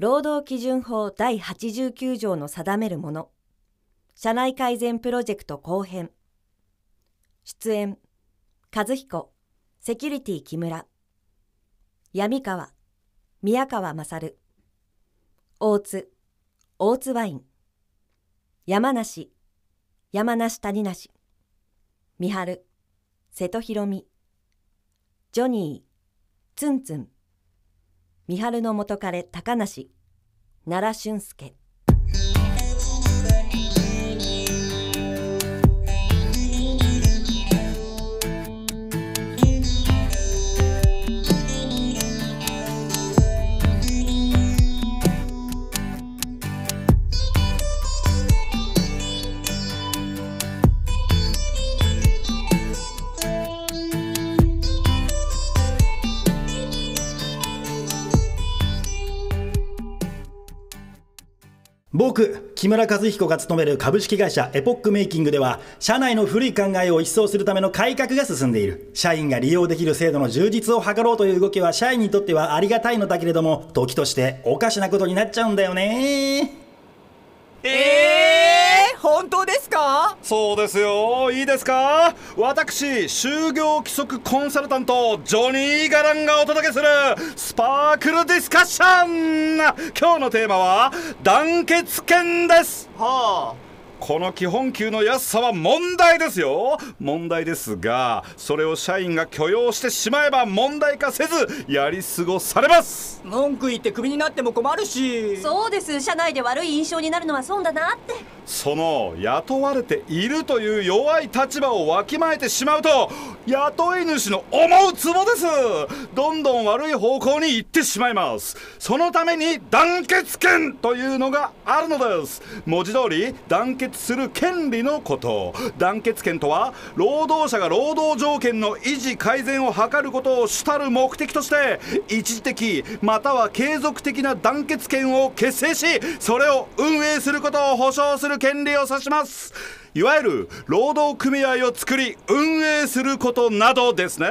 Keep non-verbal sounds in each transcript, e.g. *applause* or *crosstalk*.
労働基準法第89条の定めるもの。社内改善プロジェクト後編。出演和彦セキュリティ木村。闇川宮川勝。大津大津ワイン。山梨山梨谷梨。三春瀬戸広美。ジョニーツンツン。三春の元彼高梨。奈良俊介。僕木村和彦が勤める株式会社エポックメイキングでは社内の古い考えを一掃するための改革が進んでいる。社員が利用できる制度の充実を図ろうという動きは社員にとってはありがたいのだけれども時としておかしなことになっちゃうんだよねええー、本当ですか？そうですよ。いいですか？私就業規則コンサルタントジョニー・ガランがお届けするスパークルディスカッション。今日のテーマは団結権です。はあこの基本給の安さは問題ですよ。問題ですがそれを社員が許容してしまえば問題化せずやり過ごされます。文句言ってクビになっても困るし。そうです。社内で悪い印象になるのは損だなって。その雇われているという弱い立場をわきまえてしまうと雇い主の思うツボです。どんどん悪い方向に行ってしまいます。そのために団結権というのがあるのです。文字通り団結する権利のこと。団結権とは労働者が労働条件の維持改善を図ることを主たる目的として一時的または継続的な団結権を結成しそれを運営することを保障する権利を指します。いわゆる労働組合を作り運営することなどですね。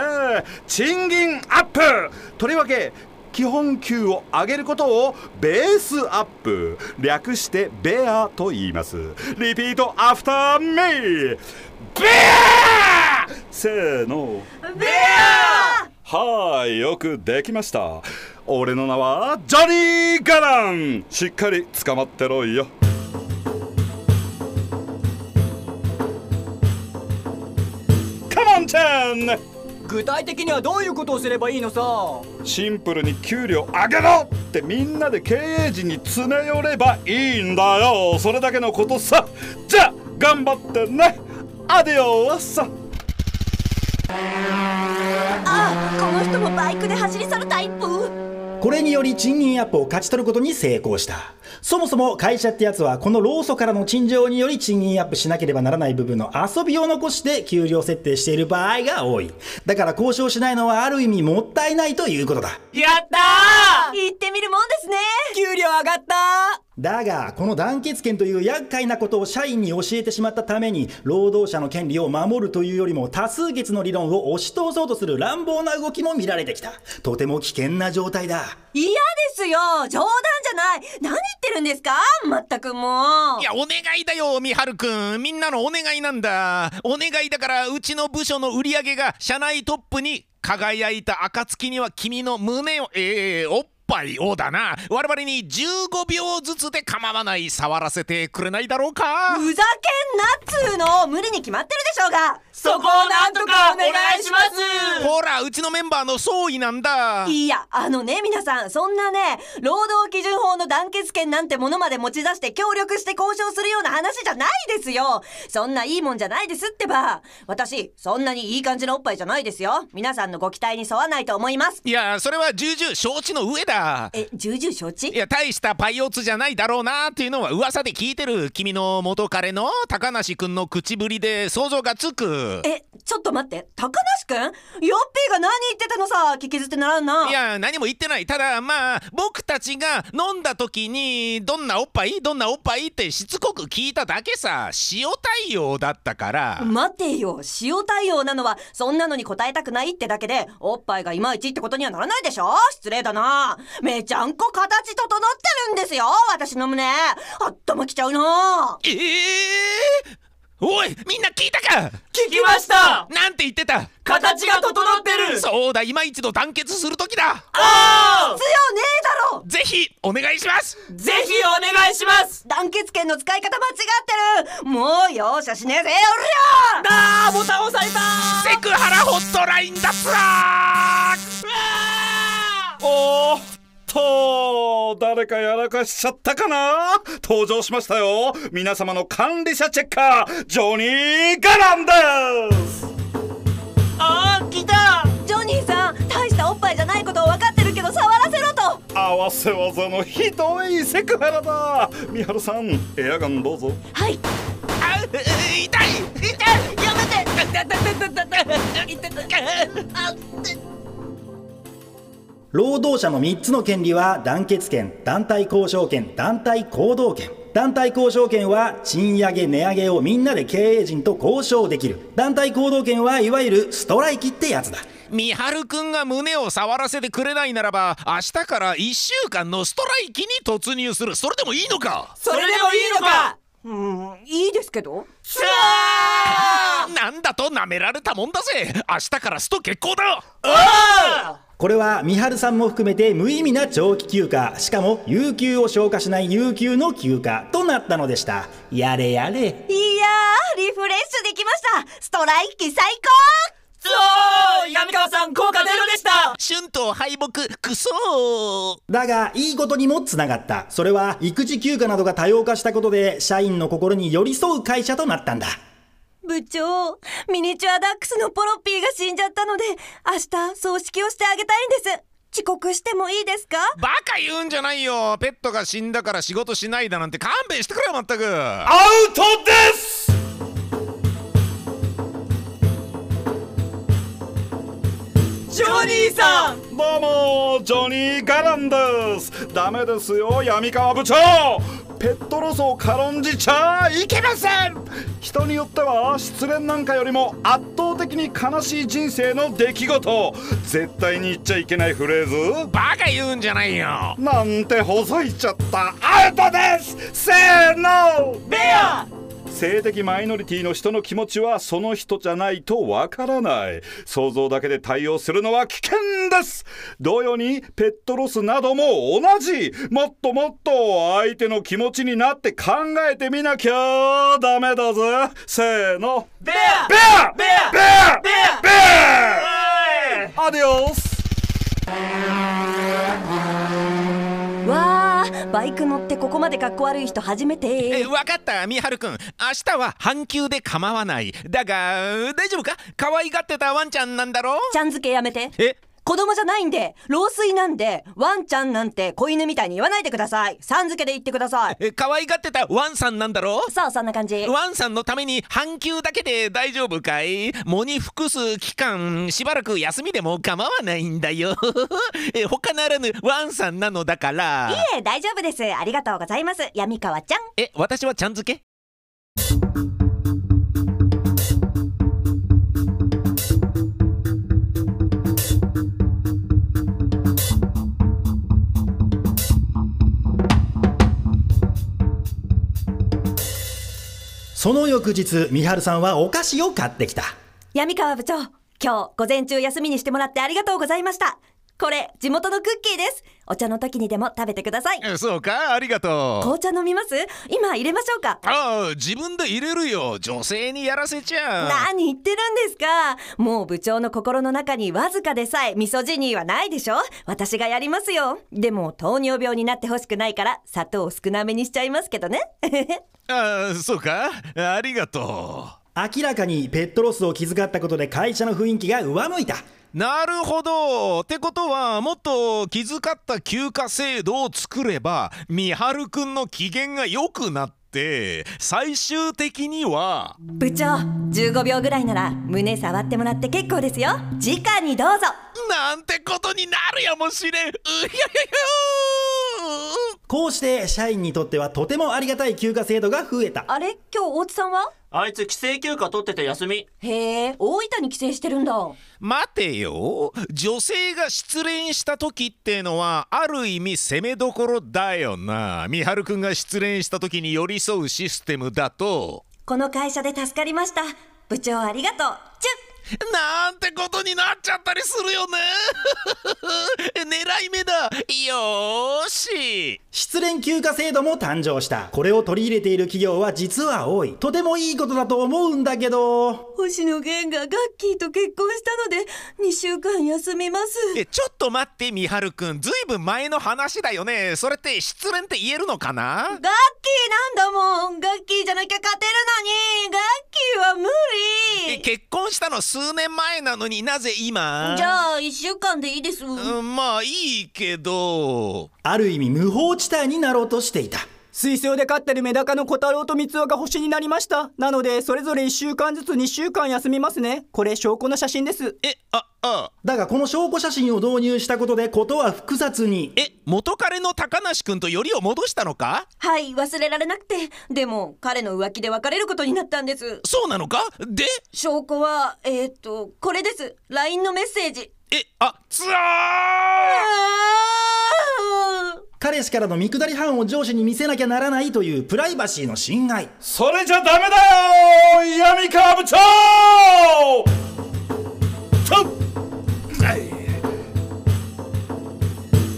賃金アップ。とりわけ基本給を上げることをベースアップ。略してベアと言います。リピートアフターメイベアせーの。ベアはいよくできました。俺の名はジョニー・ガラン。しっかり捕まってろよ。ちゃん。具体的にはどういうことをすればいいのさ？シンプルに給料上げろってみんなで経営陣に詰め寄ればいいんだよ。それだけのことさ。じゃあ頑張ってね。アディオーサあこの人もバイクで走り去るタイプ？これにより賃金アップを勝ち取ることに成功した。そもそも会社ってやつはこの労組からの陳情により賃金アップしなければならない部分の遊びを残して給料設定している場合が多い。だから交渉しないのはある意味もったいないということだ。やった行ってみるもんですね。ー給料上がっただがこの団結権という厄介なことを社員に教えてしまったために労働者の権利を守るというよりも多数決の理論を押し通そうとする乱暴な動きも見られてきた。とても危険な状態だ。嫌ですよ。冗談じゃない。何言ってるんですか？まったくもう。いやお願いだよみはるくん。みんなのお願いなんだ。お願いだからうちの部署の売り上げが社内トップに輝いた暁には君の胸をええおっぱいをだな。我々に15秒ずつで構わない触らせてくれないだろうか。ふざけんなっつーの。無理に決まってるでしょうが。そこをなんとかお願いします。ほらうちのメンバーの総意なんだ。いやあのね皆さんそんなね労働基準法の団結権なんてものまで持ち出して協力して交渉するような話じゃないですよ。そんないいもんじゃないですってば。私そんなにいい感じのおっぱいじゃないですよ。皆さんのご期待に沿わないと思います。いやそれは重々承知の上だえ重々承知？いや大したパイオツじゃないだろうなっていうのは噂で聞いてる君の元彼の高梨くんの口ぶりで想像がつく。えちょっと待って。高梨くんヨッピーが何言ってたのさ聞き捨てならんないや何も言ってない。ただまあ僕たちが飲んだ時にどんなおっぱい？どんなおっぱい？ってしつこく聞いただけさ。塩対応だったから。待てよ。塩対応なのはそんなのに答えたくないってだけでおっぱいがいまいちってことにはならないでしょ？失礼だなめちゃんこ形整ってるんですよ私の胸。あったまきちゃうな。ええー？おいみんな聞いたか？聞きました。なんて言ってた？形が整ってる。そうだ今一度団結する時だ。あ必要ねえだろ。ぜひお願いします。ーぜひお願いします。団結権の使い方間違ってる。もう容赦しねえぜおりゃあーボタン押された。セクハラホットラインだつらー！おー。っと誰かやらかしちゃったかな？登場しましたよ。皆様の管理者チェッカージョニー・ガランです。あー来た！ジョニーさん大したおっぱいじゃないことを分かってるけど触らせろと！合わせ技のひどいセクハラだ。三春さんエアガンどうぞ。はい。あ痛い！痛い！やめて！だだだだだだ痛い！あ労働者の3つの権利は団結権団体交渉権団体行動権。団体交渉権は賃上げ値上げをみんなで経営陣と交渉できる。団体行動権はいわゆるストライキってやつだ。三春くんが胸を触らせてくれないならば明日から1週間のストライキに突入する。それでもいいのか？それでもいいのか？うんいいですけど？さあ！なんだと舐められたもんだぜ。明日からスト決行だ。あこれは三春さんも含めて無意味な長期休暇。しかも有給を消化しない有給の休暇。となったのでした。やれやれ。いやーリフレッシュできました。ストライキ最そう闇川さん効果出るでした。春闘敗北クソー。だがいいことにもつながった。それは育児休暇などが多様化したことで社員の心に寄り添う会社となったんだ。高部長ミニチュアダックスのポロッピーが死んじゃったので明日葬式をしてあげたいんです。遅刻してもいいですか？バカ言うんじゃないよ。ペットが死んだから仕事しないだなんて勘弁してくれよまったく。アウトです！ジョニーさん！どうもジョニー・ガランです。ダメですよ闇川部長ペットロスを軽んじちゃいけません。人によっては失恋なんかよりも圧倒的に悲しい人生の出来事。絶対に言っちゃいけないフレーズ。バカ言うんじゃないよ。なんてほざいちゃった。アウトです。せーの。ベア性的マイノリティの人の気持ちはその人じゃないとわからない。想像だけで対応するのは危険です。同様にペットロスなども同じ。もっともっと相手の気持ちになって考えてみなきゃダメだぜ。せーの。ベアベアベアベアベアベアアディオスバイク乗ってここまでかっこ悪い人初めて。え分かった三春くん明日は半休で構わない。だが大丈夫か？可愛がってたワンちゃんなんだろちゃん付けやめて。え？子供じゃないんで老衰なんでワンちゃんなんて子犬みたいに言わないでください。さん付けで言ってください。え可愛がってたワンさんなんだろ？そうそんな感じ。ワンさんのために半休だけで大丈夫かい？喪に服す期間しばらく休みでも構わないんだよ。*laughs* え他ならぬワンさんなのだから。いえ大丈夫です。ありがとうございます。闇川ちゃん。え私はちゃん付け？その翌日三春さんはお菓子を買ってきた。闇川部長今日午前中休みにしてもらってありがとうございました。これ地元のクッキーです。お茶の時にでも食べてください。えそうか？ありがとう。紅茶飲みます？今入れましょうか？ああ自分で入れるよ。女性にやらせちゃ何言ってるんですか？もう部長の心の中にわずかでさえミソジニーはないでしょ？私がやりますよ。でも糖尿病になってほしくないから砂糖を少なめにしちゃいますけどね。*laughs* ああそうか？ありがと明らかにペットロスを気遣ったことで会社の雰囲気が上向いた。うなるほど。ってことはもっと気遣った休暇制度を作れば三春くんの機嫌が良くなっって最終的には部長15秒ぐらいなら胸触ってもらって結構ですよ。直にどうぞ。なんてことになるやもしれん。うひゃひゃひゃこうして社員にとってはとてもありがたい休暇制度が増えた。あれ？今日大津さんは？あいつ帰省休暇取ってて休み。へえ大分に帰省してるんだ。待てよ。女性が失恋した時ってのはある意味攻めどころだよな。美晴くんが失恋した時に寄り添うシステムだと。この会社で助かりました。部長ありがとう。チュッ。なんてことになっちゃったりするよね。*laughs* 狙い目だ。よ。ーし失恋休暇制度も誕生した。これを取り入れている企業は実は多い。とてもいいことだと思うんだけど。星野源がガッキーと結婚したので2週間休みます。えちょっと待って美晴くんずいぶん前の話だよね。それって失恋って言えるのかな？ガッキーなんだもん。ガッキーじゃなきゃ勝てるのに。ガッキーは無え理結婚したの数年前なのになぜ今？じゃあ1週間でいいです。うんまあいいけど。ある意味無法地帯になろうとしていた。水晶で飼ってるメダカの小太郎と三つ葉が星になりました。なのでそれぞれ1週間ずつ2週間休みますね。これ証拠の写真です。えああだがこの証拠写真を導入したことでことは複雑に。え元彼の高梨くんとよりを戻したのか？はい忘れられなくて。でも彼の浮気で別れることになったんです。そうなのか？で？証拠はえー、っとこれです。LINE のメッセージ。えあつああ彼氏からの見下り犯を上司に見せなきゃならないというプライバシーの侵害。それじゃダメだよ闇川部長。ちょっ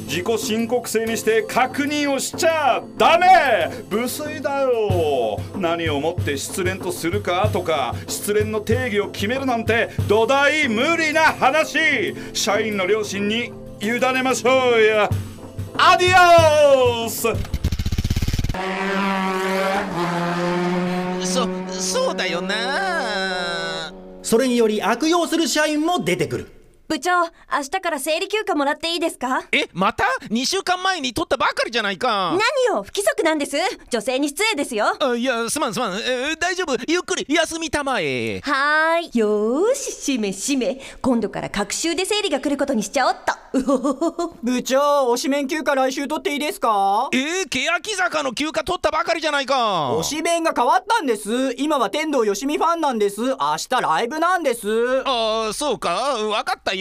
自己申告制にして確認をしちゃダメ。無粋だよ。何をもって失恋とするかとか失恋の定義を決めるなんて土台無理な話。社員の良心に委ねましょうやアディオスそそうだよな。それにより悪用する社員も出てくる部長明日から生理休暇もらっていいですか？えまた？2週間前に取ったばかりじゃないか。何よ不規則なんです。女性に失礼ですよ。あいやすまんすまん、えー大丈夫。ゆっくり休みたまえ。はーい。よーししめしめ。今度から隔週で生理が来ることにしちゃおっと。*laughs* 部長推しメン休暇来週取っていいですか？えー、欅坂の休暇取ったばかりじゃないか。推しメンが変わったんです。今は天童よしみファンなんです。明日ライブなんです。ああそうか。わかった。よ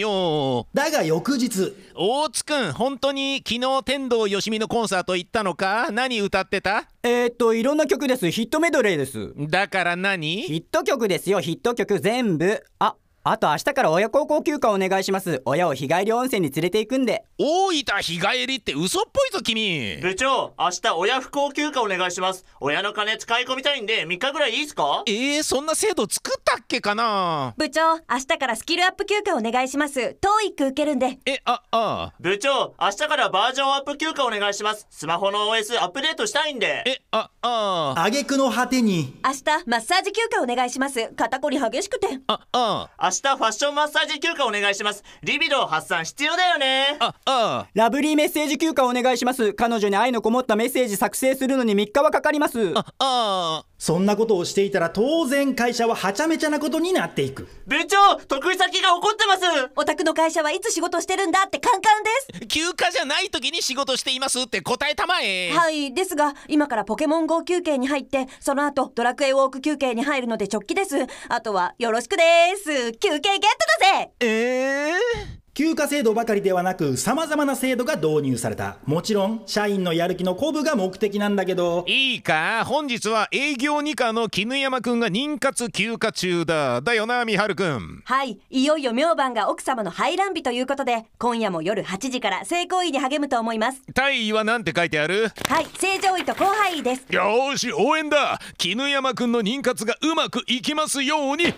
だが翌日。大津くん本当に昨日天童よしみのコンサート行ったのか？何歌ってた？えー、っといろんな曲です。ヒットメドレーです。だから何？ヒット曲ですよ。ヒット曲全部。ああと明日から親孝行休暇お願いします。親を日帰り温泉に連れて行くんで。大分日帰りって嘘っぽいぞ君。部長明日親不幸休暇お願いします。親の金使い込みたいんで3日ぐらいいいですか？えー、そんな制度作ったっけかな？部長明日からスキルアップ休暇お願いします。TOEIC 受けるんで。えああ。部長明日からバージョンアップ休暇お願いします。スマホの OS アップデートしたいんで。えああ。挙句の果てに。明日マッサージ休暇お願いします。肩こり激しくて。ああ。明日ファッションマッサージ休暇お願いします。リビドー発散必要だよね。ああラブリーメッセージ休暇お願いします。彼女に愛のこもったメッセージ作成するのに3日はかかります。ああそんなことをしていたら当然会社ははちゃめちゃなことになっていく。部長得意先が怒ってます。お宅の会社はいつ仕事してるんだってカンカンです。休暇じゃない時に仕事していますって答えたまえ。はい。ですが今からポケモン GO 休憩に入ってその後ドラクエウォーク休憩に入るので直帰です。あとはよろしくです。休憩ゲットだぜ。えー？休暇制度ばかりではなく様々な制度が導入された。もちろん社員のやる気の鼓舞が目的なんだけど。いいか？本日は営業二課の絹山くんが妊活休暇中だ。だよな美晴くん。はい。いよいよ明晩が奥様の排卵日ということで今夜も夜8時から性行為に励むと思います。大尉は何て書いてある？はい。正常位と広範囲です。よーし応援だ。絹山くんの妊活がうまくいきますように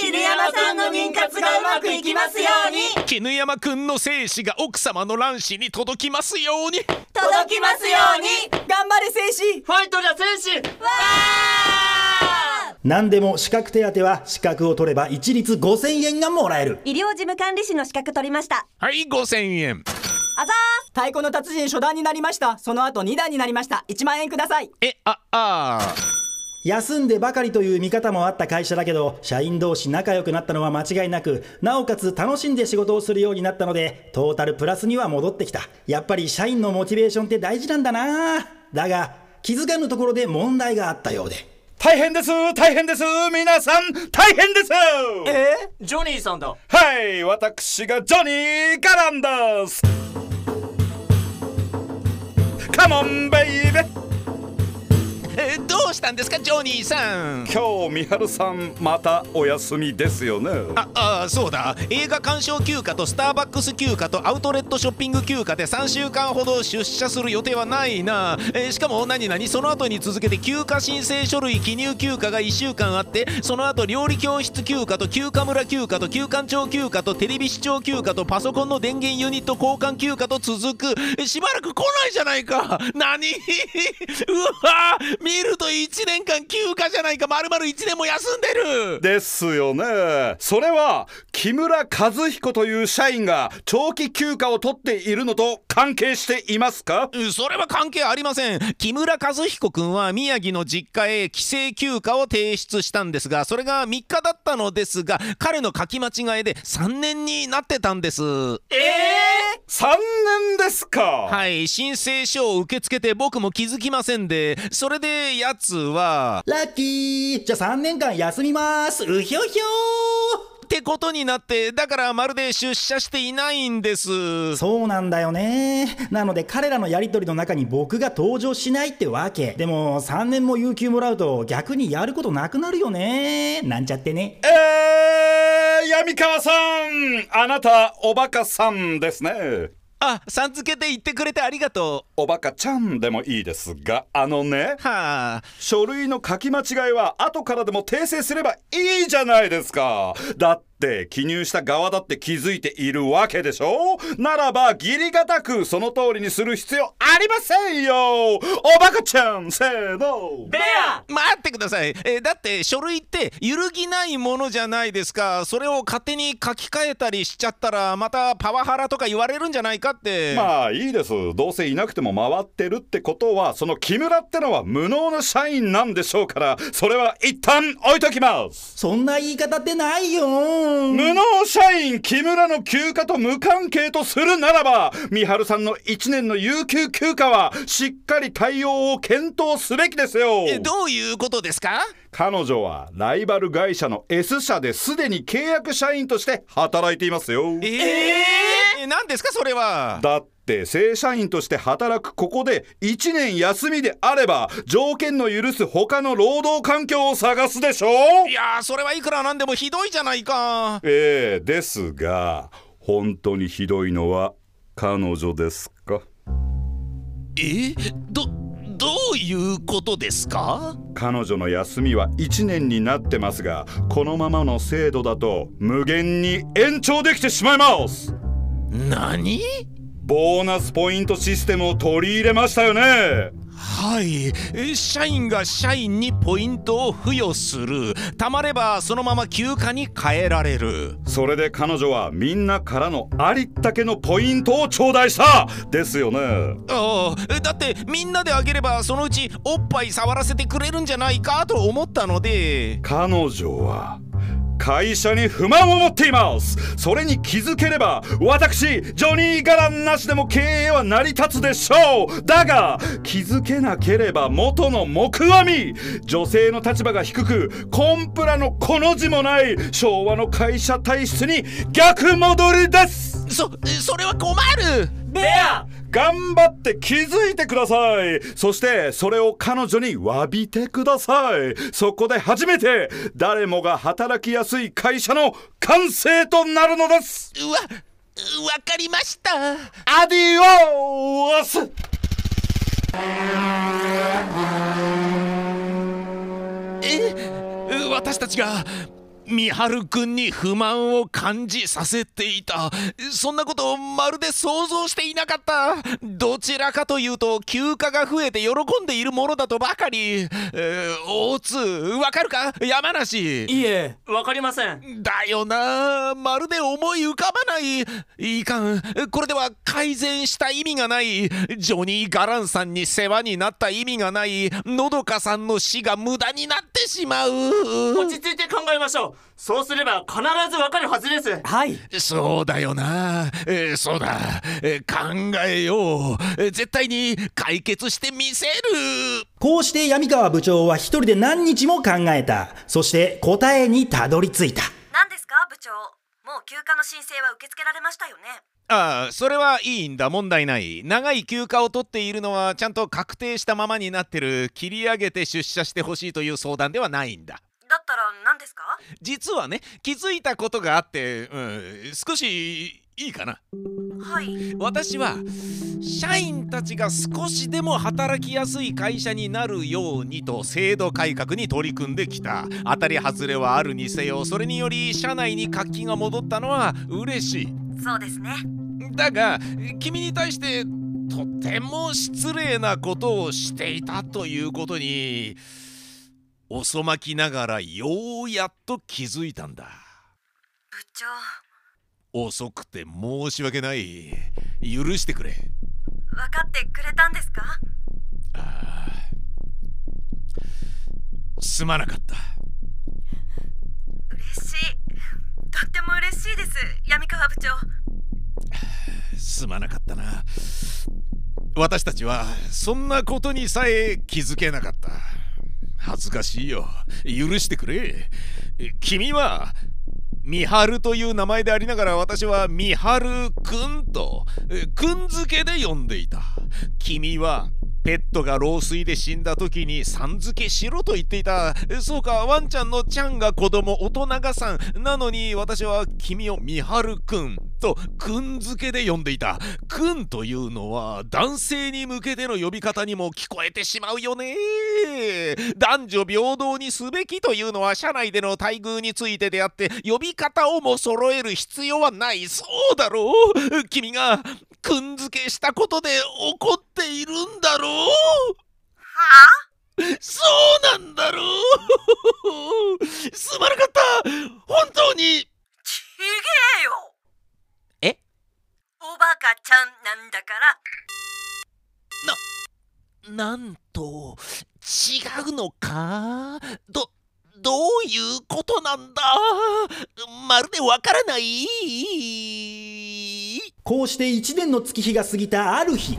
桐山さんの妊活がうまくいきますように。絹山くんの精子が奥様の卵子に届きますように。届きますように。頑張れ戦士ファイトじゃ戦士何でも資格手当は資格を取れば一律5000円がもらえる。医療事務管理士の資格取りました。はい5000円。あざ太鼓の達人初段になりました。その後2段になりました。1万円ください。えああ休んでばかりという見方もあった会社だけど社員同士仲良くなったのは間違いなくなおかつ楽しんで仕事をするようになったのでトータルプラスには戻ってきた。やっぱり社員のモチベーションって大事なんだな。だが気づかぬところで問題があったようで。大変です大変です。皆さん大変です。え？ジョニーさんだ。はい私がジョニー・ガランです。カモンベイベえ *laughs* どうしたんですかジョニーさん？今日みはるさんまたお休みですよね。ああそうだ。映画鑑賞休暇とスターバックス休暇とアウトレットショッピング休暇で3週間ほど出社する予定はないな、えーしかも何々その後に続けて休暇申請書類記入休暇が1週間あってその後料理教室休暇と休暇村休暇と休館長休暇とテレビ視聴休暇とパソコンの電源ユニット交換休暇と続く。えしばらく来ないじゃないか。何？*laughs* うわ見ると1年間休暇じゃないか丸々1年も休んでる。ですよね。それは木村和彦という社員が長期休暇を取っているのと関係していますか？うんそれは関係ありません。木村和彦君は宮城の実家へ帰省休暇を提出したんですがそれが3日だったのですが彼の書き間違いで3年になってたんです。3年ですか、はい申請書を受け付けて僕も気づきませんでそれでやつはラッキー。じゃあ3年間休みます。うひょひょってことになってだからまるで出社していないんです。そうなんだよね。なので彼らのやり取りの中に僕が登場しないってわけ。でも3年も有給もらうと逆にやることなくなるよね。なんちゃってね。えー、闇川さん。あなたおバカさんですねあさん付けて言ってくれてありがとおバカちゃんでもいいですがあのねうはあ。書類の書き間違いは後からでも訂正すればいいじゃないですか。だって記入した側だって気づいているわけでしょ？ならば義理がたくその通りにする必要ありませんよ！おバカちゃんせーの！ベア！待ってください、えーだって書類って揺るぎないものじゃないですか。それを勝手に書き換えたりしちゃったらまたパワハラとか言われるんじゃないかって。まあいいです。どうせいなくても回ってるってことはその木村ってのは無能な社員なんでしょうからそれは一旦置いときます。そんな言い方ってないよ無能社員木村の休暇と無関係とするならば三春さんの1年の有給休暇はしっかり対応を検討すべきですよえどういうことですか彼女はライバル会社の S 社ですでに契約社員として働いていますよえー、え何ですかそれはだって正社員として働くここで1年休みであれば条件の許す他の労働環境を探すでしょいやーそれはいくらなんでもひどいじゃないか。ええですが本当にひどいのは彼女ですか？え？どどういうことですか？彼女の休みは1年になってますがこのままの制度だと無限に延長できてしまいます。何？ボーナスポイントシステムを取り入れましたよね。はい。え社員が社員にポイントを付与する。たまればそのまま休暇に変えられる。それで彼女はみんなからのありったけのポイントを頂戴した。ですよね。ああ。だってみんなであげればそのうちおっぱい触らせてくれるんじゃないかと思ったので。彼女は会社に不満を持っています。それに気づければ私ジョニー・ガランなしでも経営は成り立つでしょう。だが気づけなければ元の木阿弥女性の立場が低くコンプラのこの字もない昭和の会社体質に逆戻りです。そそれは困る。ベア！頑張って気づいてください。そしてそれを彼女に詫びてください。そこで初めて誰もが働きやすい会社の完成となるのです。うわわかりました。アディオース！え私たちが三春くんに不満を感じさせていた。そんなことをまるで想像していなかった。どちらかというと休暇が増えて喜んでいるものだとばかり、えー、大津わかるか？山梨。いえ。わかりません。だよな。まるで思い浮かばないいかん。これでは改善した意味がない。ジョニー・ガランさんに世話になった意味がない。のどかさんの死が無駄になってしまう。落ち着いて考えましょうそうすれば必ずわかるはずです。はい。そうだよな、えーそうだ、えー考えよう、えー絶対に解決してみせる。こうして闇川部長は一人で何日も考えた。そして答えにたどり着いた。何ですか部長？もう休暇の申請は受け付けられましたよね。ああそれはいいんだ。問題ない。長い休暇を取っているのはちゃんと確定したままになってる。切り上げて出社してほしいという相談ではないんだだったら何ですか？実はね気づいたことがあって、うん、少しいいかな。はい。私は社員たちが少しでも働きやすい会社になるようにと制度改革に取り組んできた。当たり外れはあるにせよそれにより社内に活気が戻ったのは嬉しい。そうですね。だが君に対してとても失礼なことをしていたということに遅まきながらようやっと気づいたんだ。部長。遅くて申し訳ない。許してくれ。分かってくれたんですか？すまなかった。嬉しい。とっても嬉しいです闇川部長。すまなかったな。私たちはそんなことにさえ気づけなかった恥ずかしいよ。許してくれ。君はミハルという名前でありながら私はミハルくんとくんづけで呼んでいた。君はペットが老衰で死んだ時にさん付けしろと言っていた。そうかワンちゃんのちゃんが子供大人がさん。なのに私は君をミハルくんとくんづけで呼んでいた。くんというのは男性に向けての呼び方にも聞こえてしまうよね。男女平等にすべきというのは社内での待遇についてであって呼び方をも揃える必要はない。そうだろう。君がくんづけしたことで怒っているんだろう。はそうなんだろう。すまなかった。本当に。ちげえよ。えおバカちゃんなんだから。なんと違うのか？どどういうことなんだ？まるでわからない？こうして一年の月日が過ぎたある日。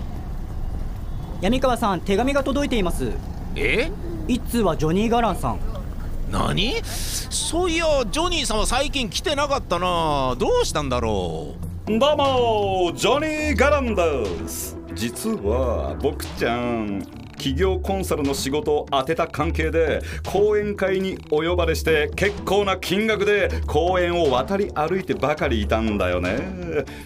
闇川さん手紙が届いています。え？一通はジョニー・ガランさん。何？そういやジョニーさんは最近来てなかったな。どうしたんだろう？どうもジョニー・ガランです実は僕ちゃん企業コンサルの仕事を当てた関係で講演会にお呼ばれして結構な金額で公園を渡り歩いてばかりいたんだよね。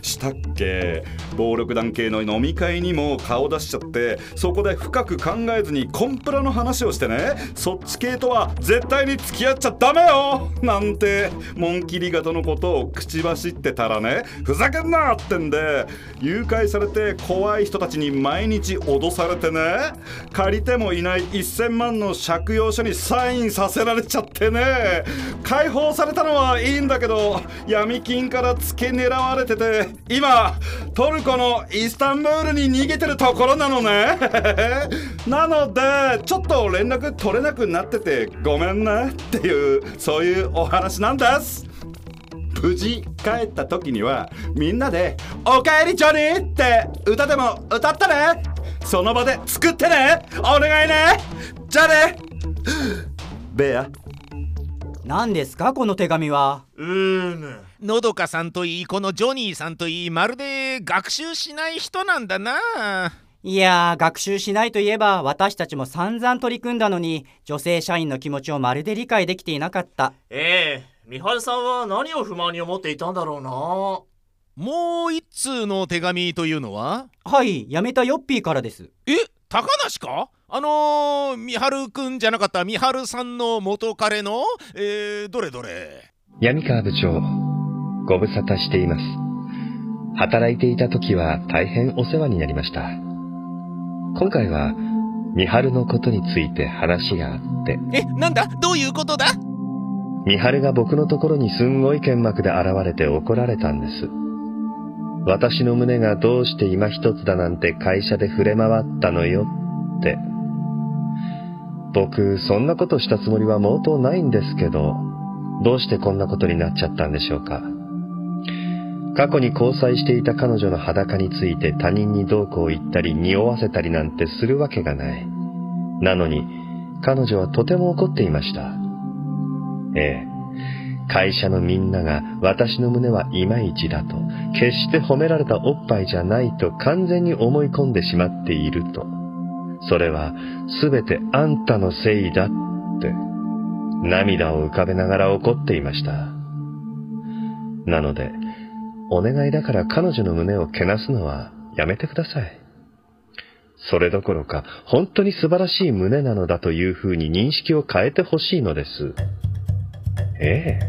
したっけ？暴力団系の飲み会にも顔出しちゃってそこで深く考えずにコンプラの話をしてねそっち系とは絶対に付き合っちゃダメよ！なんて紋切り型のことを口走ってたらねふざけんなってんで誘拐されて怖い人たちに毎日脅されてね借りてもいない1000万の借用書にサインさせられちゃってね。解放されたのはいいんだけど闇金から付け狙われてて今トルコのイスタンブールに逃げてるところなのね。*laughs* なのでちょっと連絡取れなくなっててごめんねっていうそういうお話なんです。無事帰った時にはみんなで「おかえりジョニー!」って歌でも歌ったね。その場で作ってね。お願いね。じゃあね。ベア。何ですかこの手紙は？うーむのどかさんといいこのジョニーさんといいまるで学習しない人なんだな。いやー学習しないといえば私たちも散々取り組んだのに女性社員の気持ちをまるで理解できていなかった。ええ。三春さんは何を不満に思っていたんだろうなもう一通の手紙というのは？はい辞めたヨッピーからです。え高梨か？あのー、三春くんじゃなかった三春さんの元彼の？えー、どれどれ？闇川部長、ご無沙汰しています。働いていた時は大変お世話になりました。今回は、三春のことについて話があって、えなんだ？どういうことだ？三春が僕のところにすんごい剣幕で現れて怒られたんです。私の胸がどうして今一つだなんて会社で触れ回ったのよって。僕、そんなことしたつもりは毛頭ないんですけど、どうしてこんなことになっちゃったんでしょうか。過去に交際していた彼女の裸について他人にどうこう言ったり匂わせたりなんてするわけがない。なのに、彼女はとても怒っていました。ええ。会社のみんなが私の胸はいまいちだと、決して褒められたおっぱいじゃないと完全に思い込んでしまっていると。それはすべてあんたのせいだって、涙を浮かべながら怒っていました。なので、お願いだから彼女の胸をけなすのはやめてください。それどころか、本当に素晴らしい胸なのだというふうに認識を変えてほしいのです。ええ、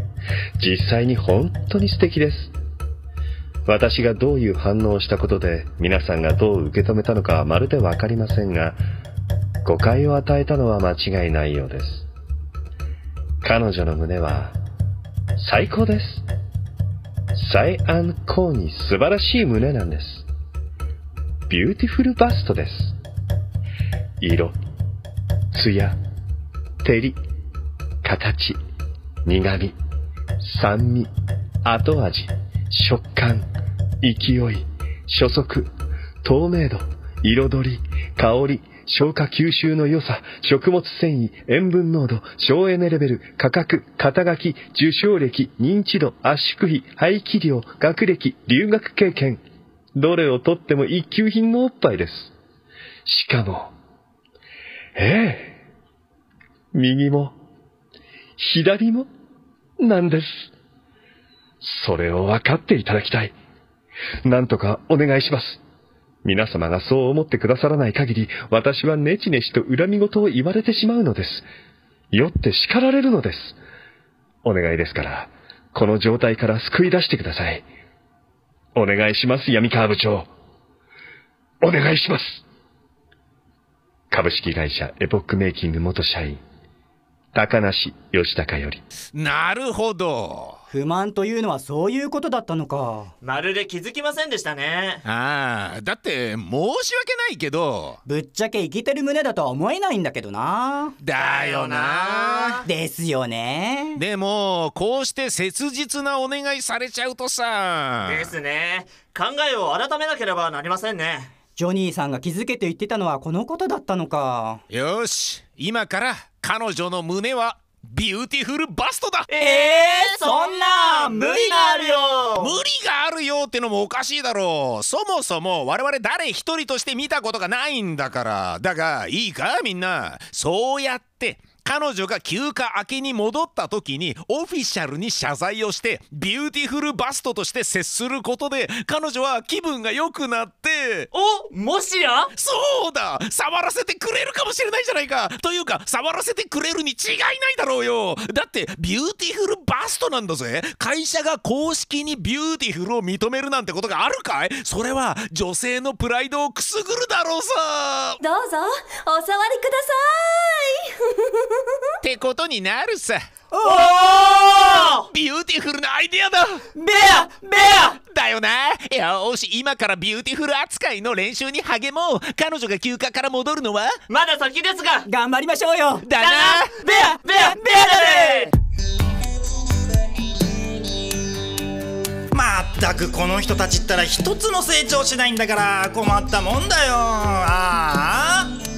実際に本当に素敵です。私がどういう反応をしたことで皆さんがどう受け止めたのかはまるでわかりませんが、誤解を与えたのは間違いないようです。彼女の胸は最高です。最安高に素晴らしい胸なんです。ビューティフルバストです。色、艶、照り、形、苦味、酸味、後味、食感、勢い、初速、透明度、彩り、香り、消化吸収の良さ、食物繊維、塩分濃度、省エネレベル、価格、肩書き、受賞歴、認知度、圧縮比、排気量、学歴、留学経験。どれをとっても一級品のおっぱいです。しかも、ええ、右も、左も、なんです。それを分かっていただきたい。なんとかお願いします。皆様がそう思ってくださらない限り、私はネチネチと恨み事を言われてしまうのです。酔って叱られるのです。お願いですから、この状態から救い出してください。お願いします、闇川部長。お願いします。株式会社エポックメイキング元社員、高梨義孝より。なるほど。不満というのはそういうことだったのか。まるで気づきませんでしたね。ああだって申し訳ないけど。ぶっちゃけイケてる胸だとは思えないんだけどな。だよな。ですよね。でもこうして切実なお願いされちゃうとさ。ですね。考えを改めなければなりませんね。ジョニーさんが気づけと言ってたのはこのことだったのか。よし今から彼女の胸はビューティフルバストだ。ええー、そんな無理があるよ。無理があるよってのもおかしいだろう。そもそも我々誰一人として見たことがないんだから。だがいいかみんな。そうやって彼女が休暇明けに戻った時にオフィシャルに謝罪をしてビューティフルバストとして接することで彼女は気分が良くなってお、もしや？そうだ！触らせてくれるかもしれないじゃないか！というか触らせてくれるに違いないだろうよ！だってビューティフルバストなんだぜ！会社が公式にビューティフルを認めるなんてことがあるかい？それは女性のプライドをくすぐるだろうさ！どうぞお触りください *laughs* ってことになるさ。おおビューティフルなアイデアだ。ベアベア！だよな。よし今からビューティフル扱いの練習に励もう。彼女が休暇から戻るのは？まだ先ですが頑張りましょうよ。だな。ベアベアベアだね！まったくこの人たちったら一つも成長しないんだから困ったもんだよ。ああ